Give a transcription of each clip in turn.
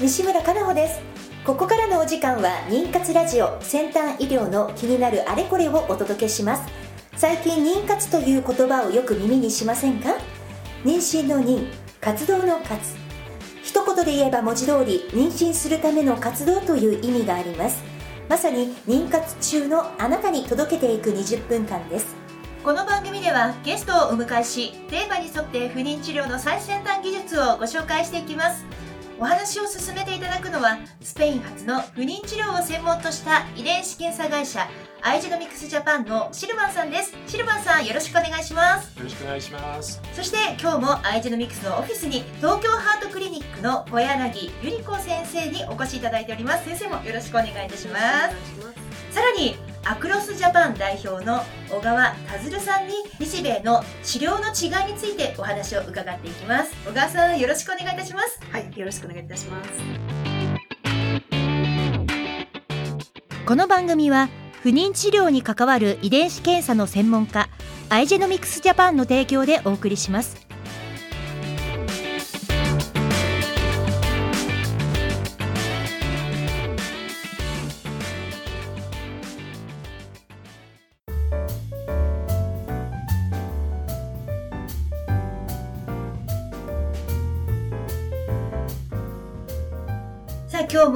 西村かなほです。ここからのお時間は妊活ラジオ先端医療の気になるあれこれをお届けします。最近妊活という言葉をよく耳にしませんか？妊娠の妊活動の活。一言で言えば文字通り妊娠するための活動という意味があります。まさに妊活中のあなたに届けていく20分間です。この番組ではゲストをお迎えしテーマに沿って不妊治療の最先端技術をご紹介していきます。お話を進めていただくのはスペイン発の不妊治療を専門とした遺伝子検査会社アイジェノミクスジャパンのシルバンさんです。シルバンさんよろしくお願いします。よろしくお願いします。そして今日もアイジェノミクスのオフィスに東京ハートクリニックの小柳ゆり子先生にお越しいただいております。先生もよろしくお願いいたします。さらにアクロスジャパン代表の小川田鶴さんに日米の治療の違いについてお話を伺っていきます。小川さんよろしくお願いいたします。はいよろしくお願いいたします。この番組は不妊治療に関わる遺伝子検査の専門家アイジェノミクスジャパンの提供でお送りします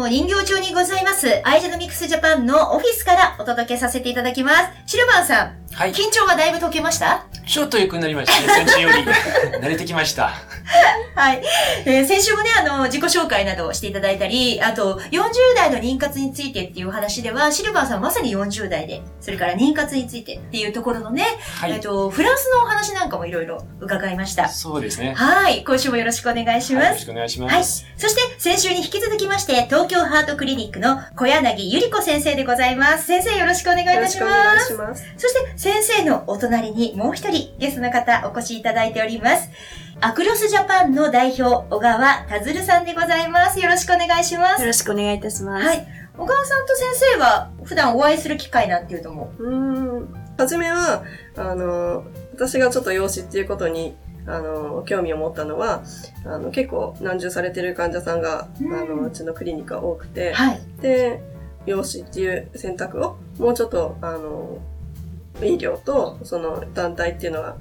も人形中にございます。アイジェノミクスジャパンのオフィスからお届けさせていただきます。シルバーさんはい。緊張はだいぶ解けました？ちょっと良くなりましたね。先週より。慣れてきました はい。えー先週もね、あの、自己紹介などをしていただいたり、あと、40代の妊活についてっていう話では、シルバーさんまさに40代で、それから妊活についてっていうところのね、はいえっと、フランスのお話なんかもいろいろ伺いました。そうですねはい。今週もよろしくお願いしますはいよろし。くお願いしはい。ます、そして、先週に引き続きまして、東京ハートクリニックの小柳ゆり子先生でございます。先生よろしくお願いいよろたししくお願います。しますそして、先生のお隣にもう一人ゲストの方お越しいただいております。アクロスジャパンの代表、小川田鶴さんでございます。よろしくお願いしますよ。ろしくお願いいたしますはい。小川さんと先生は普段お会いする機会なんていうとも？うーん初めはあの私がちょっと養子っていうことにあの興味を持ったのはあの結構難重されてる患者さんが、うんあのうちのクリニックは多くて、はい。で養子っていう選択をもうちょっとあの医療とその団体っていうのは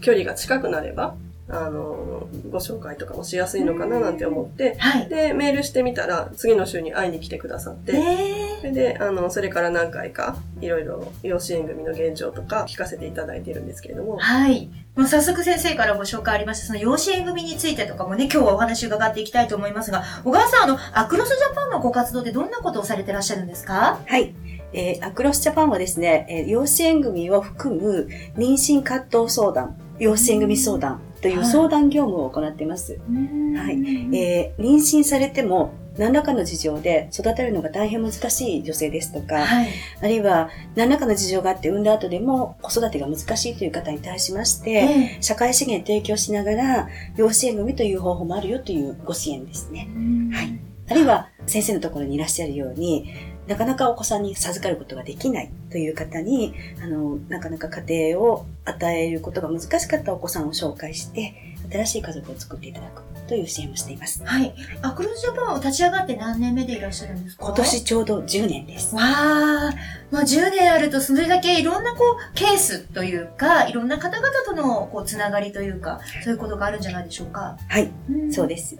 距離が近くなればあのご紹介とかもしやすいのかななんて思って、はい。でメールしてみたら次の週に会いに来てくださって、えそれで、あの、それから何回か、いろいろ養子縁組の現状とか聞かせていただいているんですけれども、はい。もう早速先生からご紹介ありました、その養子縁組についてとかもね、今日はお話伺っていきたいと思いますが、小川さん、あの、アクロスジャパンのご活動でどんなことをされてらっしゃるんですか？はい。えーアクロスジャパンはですね、えー養子縁組を含む妊娠葛藤相談、養子縁組相談という相談業務を行っています。はいえー妊娠されても何らかの事情で育てるのが大変難しい女性ですとか、はい。あるいは何らかの事情があって産んだ後でも子育てが難しいという方に対しまして、え社会資源提供しながら養子縁組という方法もあるよというご支援ですね。はい。あるいは先生のところにいらっしゃるように、なかなかお子さんに授かることができないという方に、あの、なかなか家庭を与えることが難しかったお子さんを紹介して、新しい家族を作っていただくという支援をしています。はい。アクロスジャパンを立ち上がって何年目でいらっしゃるんですか？今年ちょうど10年です。わあ、まあ10年あるとそれだけいろんなこうケースというか、いろんな方々とのこうつながりというか、そういうことがあるんじゃないでしょうか？はい、そうでです。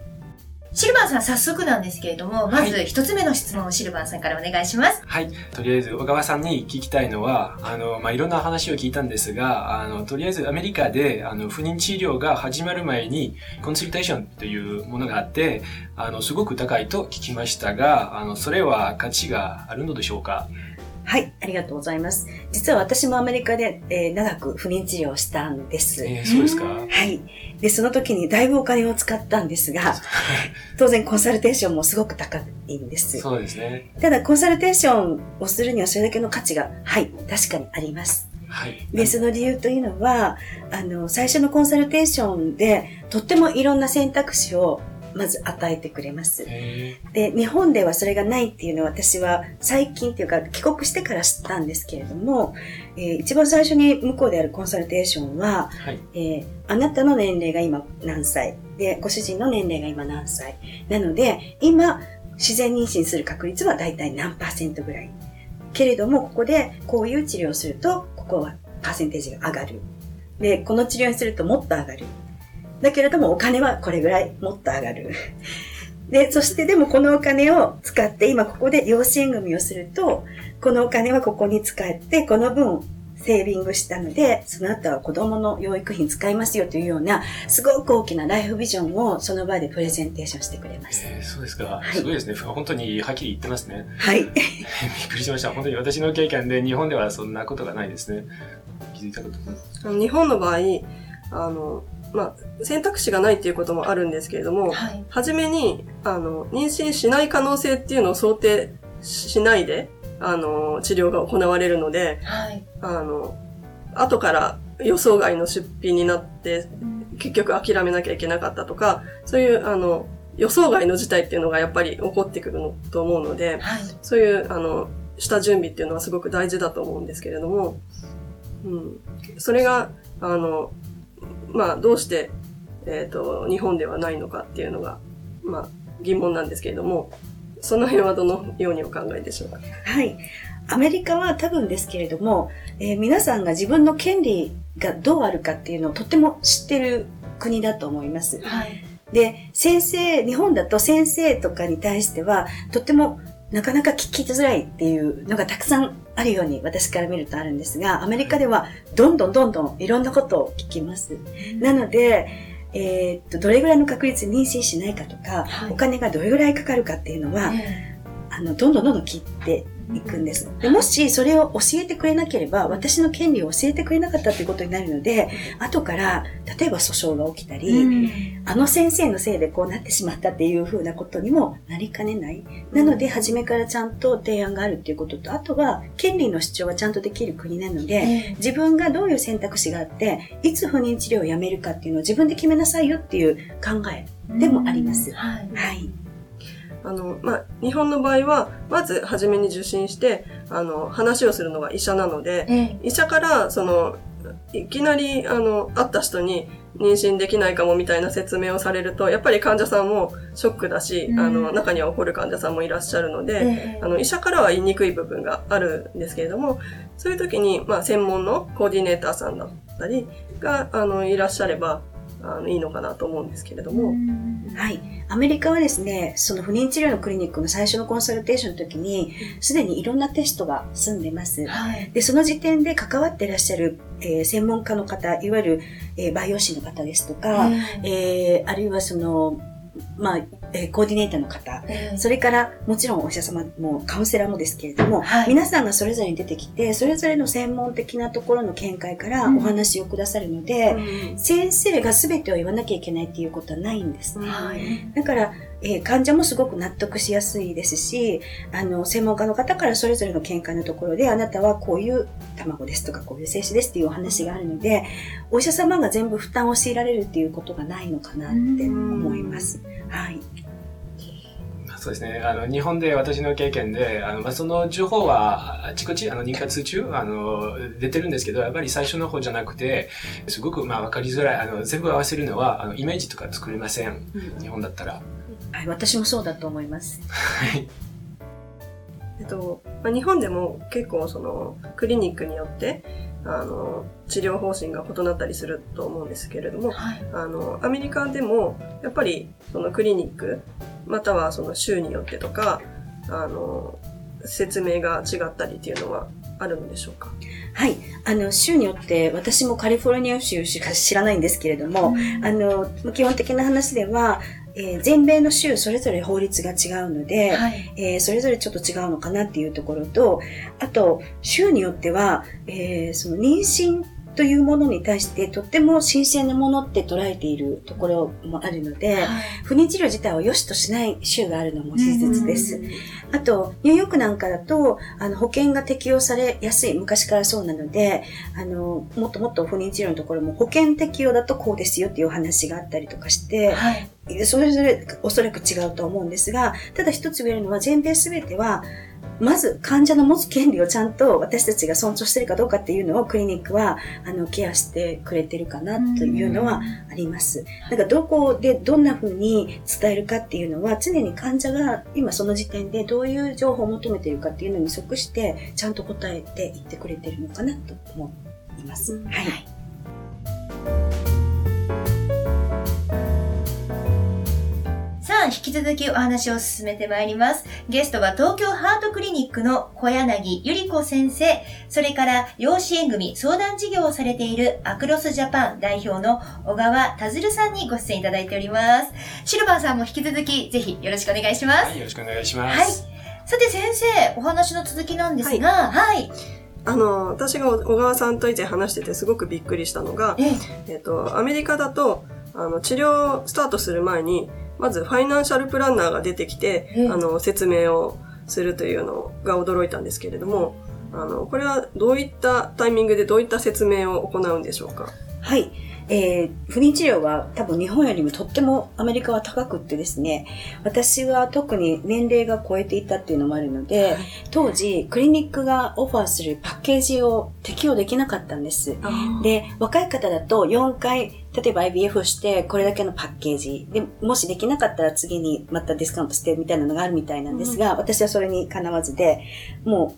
シルバーさん早速なんですけれども、まず一つ目の質問をシルバーさんからお願いします。はい。とりあえず、小川さんに聞きたいのは、あの、まあ、いろんな話を聞いたんですが、あの、とりあえずアメリカで、あの、不妊治療が始まる前に、コンサルテーションというものがあって、あの、すごく高いと聞きましたが、あの、それは価値があるのでしょうか？はい、ありがとうございます。実は私もアメリカで、えー長く不妊治療をしたんです。えーそうですか？はい。で、その時にだいぶお金を使ったんですが、当然コンサルテーションもすごく高いんです。そうですね。ただ、コンサルテーションをするにはそれだけの価値が、はい、確かにあります。はい。で、その理由というのは、あの、最初のコンサルテーションで、とってもいろんな選択肢をまず与えてくれます。へで、日本ではそれがないっていうのは私は最近っていうか帰国してから知ったんですけれども、えー一番最初に向こうであるコンサルテーションは、ーはい。えーあなたの年齢が今何歳で、ご主人の年齢が今何歳なので、今、自然妊娠する確率はだいたい何パーセントぐらい。けれども、ここでこういう治療をすると、ここはパーセンテージが上がる。で、この治療にするともっと上がる。だけれども、お金はこれぐらいもっと上がる。で、そしてでもこのお金を使って、今ここで養子縁組をすると、このお金はここに使って、この分セービングしたので、その後は子供の養育費に使いますよというような、すごく大きなライフビジョンをその場でプレゼンテーションしてくれました。えーそうですか。いすごいですね。本当にはっきり言ってますね。はい。びっくりしました。本当に私の経験で日本ではそんなことがないですね。気づいたこと日本の場合、あの、まあ、選択肢がないっていうこともあるんですけれども、はい。はじめに、あの、妊娠しない可能性っていうのを想定しないで、あの、治療が行われるので、はい。あの、後から予想外の出費になって、結局諦めなきゃいけなかったとか、そういう、あの、予想外の事態っていうのがやっぱり起こってくるのと思うので、はい。そういう、あの、下準備っていうのはすごく大事だと思うんですけれども、うん。それが、あの、まあ、どうして、えっ、と、日本ではないのかっていうのが、まあ、疑問なんですけれども、その辺はどのようにお考えでしょうか？はい。アメリカは多分ですけれども、えー皆さんが自分の権利がどうあるかっていうのをとても知ってる国だと思います。はい。で、先生、日本だと先生とかに対しては、とってもなかなか聞きづらいっていうのがたくさんあるように私から見るとあるんですが、アメリカではどんどんどんどんいろんなことを聞きます。なので、えーっと、どれぐらいの確率で妊娠しないかとか、はい。お金がどれぐらいかかるかっていうのは、え。あの、どんどんどんどん聞いていくんです。でもしそれを教えてくれなければ、私の権利を教えてくれなかったということになるので、後から、例えば訴訟が起きたえり、うんあの先生のせいでこうなってしまったっていうふうなことにもなりかねない。なので、初めからちゃんと提案があるっていうことと、あとは、権利の主張がちゃんとできる国なので、ええ自分がどういう選択肢があって、いつ不妊治療をやめるかっていうのを自分で決めなさいよっていう考え。でもありますはい。はい。あの、まあ、日本の場合は、まず初めに受診して、あの、話をするのが医者なので、ええ。医者から、その、いきなり、あの、会った人に妊娠できないかもみたいな説明をされると、やっぱり患者さんもショックだし、うん。あの、中には怒る患者さんもいらっしゃるので、ええ。あの、医者からは言いにくい部分があるんですけれども、そういう時に、まあ、専門のコーディネーターさんだったりが、あの、いらっしゃれば、あの、いいのかなと思うんですけれども、はい。アメリカはですね、その不妊治療のクリニックの最初のコンサルテーションの時に、すでにいろんなテストが済んでます。はい。で、その時点で関わっていらっしゃる、えー専門家の方、いわゆる、えー、培養士の方ですとか、えーあるいはその、まあ、えーコーディネーターの方、ええそれから、もちろんお医者様もカウンセラーもですけれども、はい。皆さんがそれぞれに出てきて、それぞれの専門的なところの見解からうん。お話をくださるので、先生が全てを言わなきゃいけないっていうことはないんです。はい。だから、えー患者もすごく納得しやすいですし、あの、専門家の方からそれぞれの見解のところで、あなたはこういう卵ですとか、こういう精子ですっていうお話があるので、お医者様が全部負担を強いられるっていうことがないのかなって思います。はい。そうですね。あの、日本で私の経験で、あの、まあ、その情報は、あちこち、あの、妊活中、あの、出てるんですけど、やっぱり最初の方じゃなくて、すごく、まあ、わかりづらい。あの、全部合わせるのは、あの、イメージとか作れません。日本だったら。はい、私もそうだと思います。はい。えっと、まあ、日本でも結構そのクリニックによってあの治療方針が異なったりすると思うんですけれどもはい。あのアメリカでもやっぱりそのクリニックまたはその州によってとかあの説明が違ったりっていうのはあるのでしょうか？はい。あの、州によって、私もカリフォルニア州しか知らないんですけれども、あの、基本的な話では、えー全米の州それぞれ法律が違うので、はい。えーそれぞれちょっと違うのかなっていうところと、あと、州によっては、えーその妊娠というものに対してとっても新鮮なものって捉えているところもあるので、不妊治療自体を良しとしない州があるのも事実です。あと、ニューヨークなんかだと、あの、保険が適用されやすい、昔からそうなので、あの、もっともっと不妊治療のところも保険適用だとこうですよっていうお話があったりとかして、はい。それぞれおそらく違うと思うんですが、ただ一つ言えるのは全米すべては、まず患者の持つ権利をちゃんと私たちが尊重しているかどうかっていうのをクリニックはあのケアしてくれてるかなというのはあります。なんかどこでどんな風に伝えるかっていうのは常に患者が今その時点でどういう情報を求めているかっていうのに即してちゃんと答えていってくれてるのかなと思います。うんはい。引き続きお話を進めてまいります。ゲストは東京ハートクリニックの小柳ゆり子先生、それから養子縁組相談事業をされているアクロスジャパン代表の小川田鶴さんにご出演いただいております。シルバーさんも引き続きぜひよろしくお願いします。はい、よろしくお願いしまはい。す。さて先生、お話の続きなんですが、はい。あの、私が小川さんと以前話しててすごくびっくりしたのが、えええっと、アメリカだと、あの、治療スタートする前に、まずファイナンシャルプランナーが出てきて、ええあの、説明をするというのが驚いたんですけれども、あの、これはどういったタイミングでどういった説明を行うんでしょうか？はい。えー不妊治療は多分日本よりもとってもアメリカは高くってですね、私は特に年齢が超えていたっていうのもあるので、当時クリニックがオファーするパッケージを適用できなかったんです。で、若い方だと4回、例えば IVF をしてこれだけのパッケージ。で、もしできなかったら次にまたディスカウントしてみたいなのがあるみたいなんですが、私はそれにかなわずで、も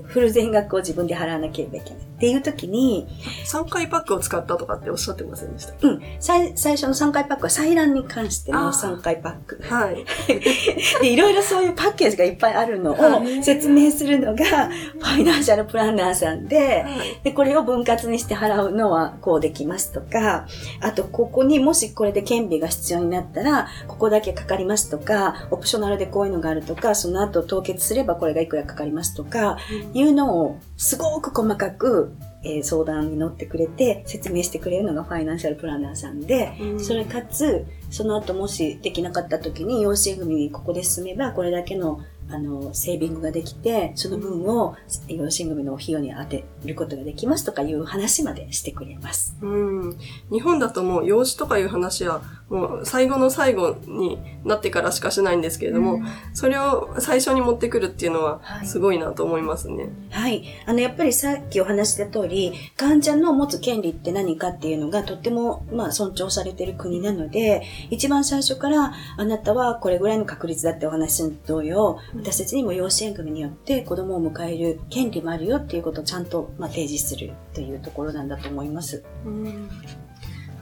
うフル全額を自分で払わなければいけない。っていう時に、3回パックを使ったとかっておっしゃってませんでした？うん。最最初の3回パックは採卵に関してのあー3回パック。はい。で、いろいろそういうパッケージがいっぱいあるのを説明するのが、ファイナンシャルプランナーさんで、で、これを分割にして払うのはこうできますとか、あと、ここにもしこれで顕微が必要になったら、ここだけかかりますとか、オプショナルでこういうのがあるとか、その後凍結すればこれがいくらかかりますとか、いうのをすごく細かく、えー相談に乗ってくれて説明してくれるのがファイナンシャルプランナーさんで、うん。それかつその後もしできなかった時に養子縁組にここで進めばこれだけのあのセービングができてその分を養子縁組の費用に当てることができますとかいう話までしてくれます。うん。日本だともう養子とかいう話はもう最後の最後になってからしかしないんですけれども、それを最初に持ってくるっていうのははいすごいなと思いますね。はい。あの、やっぱりさっきお話しした通り、患者の持つ権利って何かっていうのがとっても、まあ、尊重されてる国なので、一番最初から、あなたはこれぐらいの確率だってお話の同様、私たちにも養子縁組によって子供を迎える権利もあるよっていうことをちゃんと、ま、提示するというところなんだと思います。うん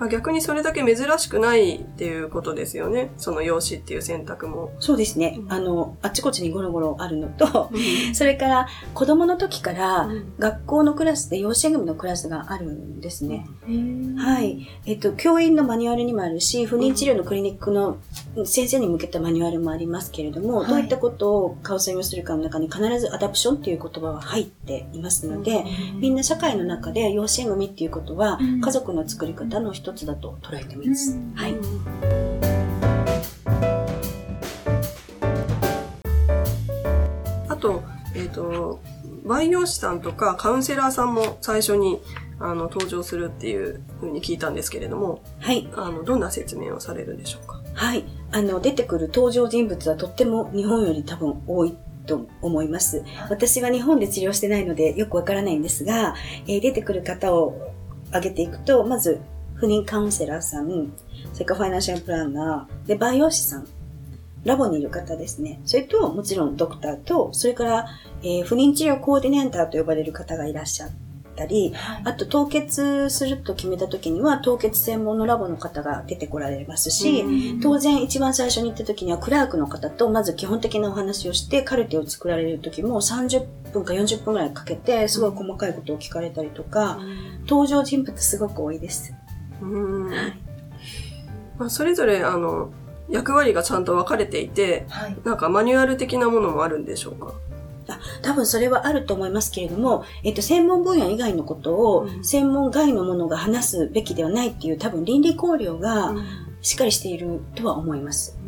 あ逆にそれだけ珍しくないっていうことですよね。その養子っていう選択も。そうですね。うんあの、あっちこっちにゴロゴロあるのと、う それから子供の時からん学校のクラスで養子縁組のクラスがあるんですね。は。はいい。えっと、教員のマニュアルにもあるし、不妊治療のクリニックの先生に向けたマニュアルもありますけれども、はいどういったことをカウンセリングするかの中に必ずアダプションっていう言葉は入っていますので、みんな社会の中で養子縁組っていうことは、うん家族の作り方の一つだと捉えてもいいです。うんはい。あと、えっ、と、培養士さんとかカウンセラーさんも最初にあの登場するっていうふうに聞いたんですけれども、はい。あの、どんな説明をされるんでしょうか？はい。あの、出てくる登場人物はとっても日本より多分多いと思います。私は日本で治療してないのでよくわからないんですが、えー出てくる方を挙げていくと、まず、不妊カウンセラーさん、それからファイナンシャルプランナー、で、培養士さん、ラボにいる方ですね。それと、もちろんドクターと、それから、えー不妊治療コーディネーターと呼ばれる方がいらっしゃったり、あと凍結すると決めた時には凍結専門のラボの方が出てこられますし、当然一番最初に行った時にはクラークの方とまず基本的なお話をしてカルテを作られる時も30分か40分ぐらいかけてすごい細かいことを聞かれたりとか、登場人物すごく多いです。うんまあ、それぞれ、あの、役割がちゃんと分かれていて、はい。なんかマニュアル的なものもあるんでしょうか？多分それはあると思いますけれども、えっと、専門分野以外のことを、うん専門外のものが話すべきではないっていう多分倫理考慮がしっかりしているとは思います。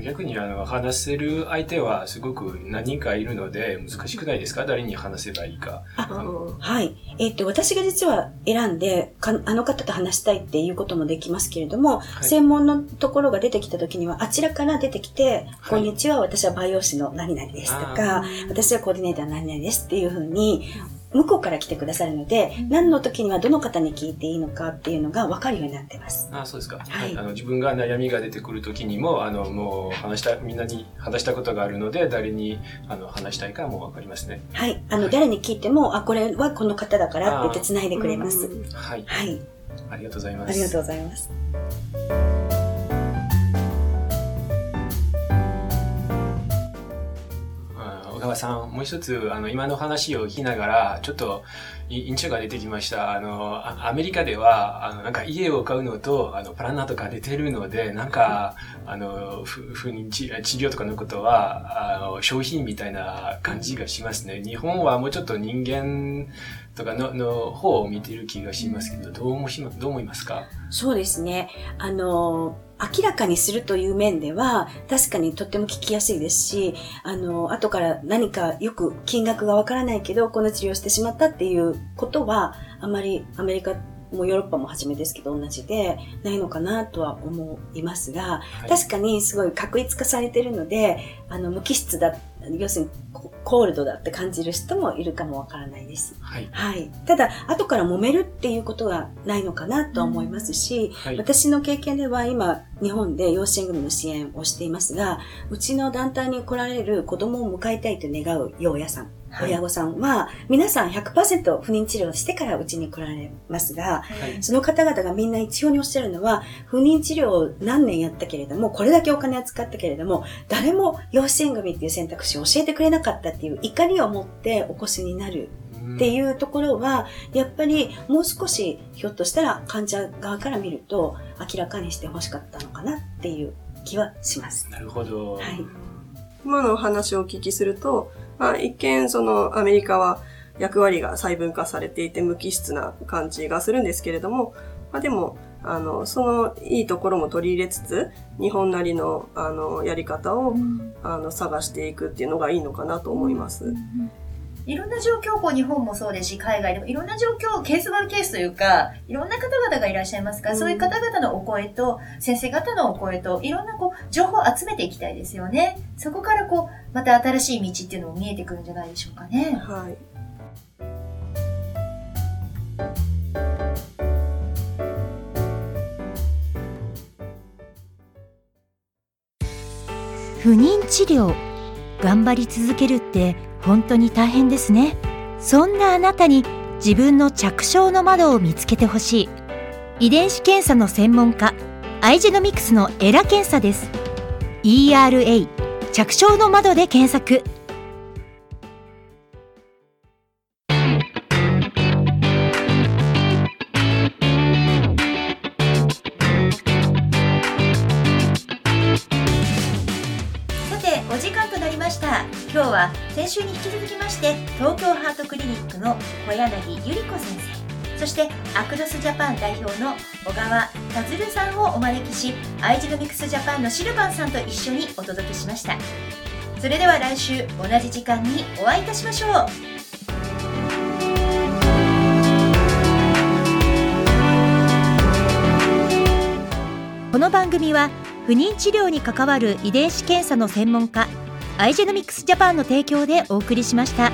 逆にあの話せる相手はすごく何人かいるので難しくないですか？誰に話せばいいか？うんはい。えっと、私が実は選んで、かあの方と話したいっていうこともできますけれども、はい専門のところが出てきた時には、あちらから出てきて、はいこんにちは、私は培養士の何々ですとか、私はコーディネーターの何々ですっていうふうに、向こうから来てくださるので、何の時にはどの方に聞いていいのかっていうのが分かるようになってます。あそうですか、はいあの自分が悩みが出てくる時にもあのもう話したみんなに話したことがあるので誰にあの話したいかもう分かりますねはい。あの、誰に聞いても、あ、これはこの方だからって言って繋いでくれます。はいはい。ありがとうございますありがとうございます。さんもう一つあの今の話を聞きながらちょっと印象が出てきました。あのアメリカではあのなんか家を買うのとあのプランナーとか出てるのでなんかあの不妊治療とかのことはあの商品みたいな感じがしますね。日本はもうちょっと人間とかのの方を見てる気がしますけどどう思どう思いますか？そうですね。あの、明らかにするという面では、確かにとっても聞きやすいですし、あの、後から何かよく金額がわからないけど、この治療をしてしまったっていうことは、あまりアメリカもヨーロッパも初めですけど同じで、ないのかなとは思いますが、はい。確かにすごい確一化されてるので、あの、無機質だ、要するにココールドだって感じる人もいるかもわからないです。はいはい。ただ、後から揉めるっていうことがないのかなとは思いますし、はい私の経験では今、日本で養子縁組の支援をしていますが、うちの団体に来られる子供を迎えたいと願う養親さん、はい親御さんは、皆さん100%不妊治療をしてからうちに来られますが、はいその方々がみんな一様におっしゃるのは、不妊治療を何年やったけれども、これだけお金を使ったけれども、誰も養子縁組っていう選択肢を教えてくれなかったっていう怒りを持ってお越しになるっていうところは、やっぱりもう少しひょっとしたら患者側から見ると明らかにしてほしかったのかなっていう気はします。なるほど、はい。今のお話をお聞きすると、まあ、一見そのアメリカは役割が細分化されていて無機質な感じがするんですけれども、まあ、でも、あの、そのいいところも取り入れつつ、日本なりの、あの、やり方を、あの、探していくっていうのがいいのかなと思います。いろんな状況、こう日本もそうですし、海外でもいろんな状況、ケースバイケースというか、いろんな方々がいらっしゃいますから、うんそういう方々のお声と、先生方のお声と、いろんなこう、情報を集めていきたいですよね。そこからこう、また新しい道っていうのも見えてくるんじゃないでしょうかね。はい。不妊治療頑張り続けるって本当に大変ですね。そんなあなたに自分の着床の窓を見つけてほしい。遺伝子検査の専門家アイジェノミクスのエラ検査です。ERA 着床の窓で検索。柳ゆり子先生、そしてアクロスジャパン代表の小川達郎さんをお招きし、アイジノミクスジャパンのシルバンさんと一緒にお届けしました。それでは来週同じ時間にお会いいたしましょう。この番組は不妊治療に関わる遺伝子検査の専門家アイジェノミクスジャパンの提供でお送りしました。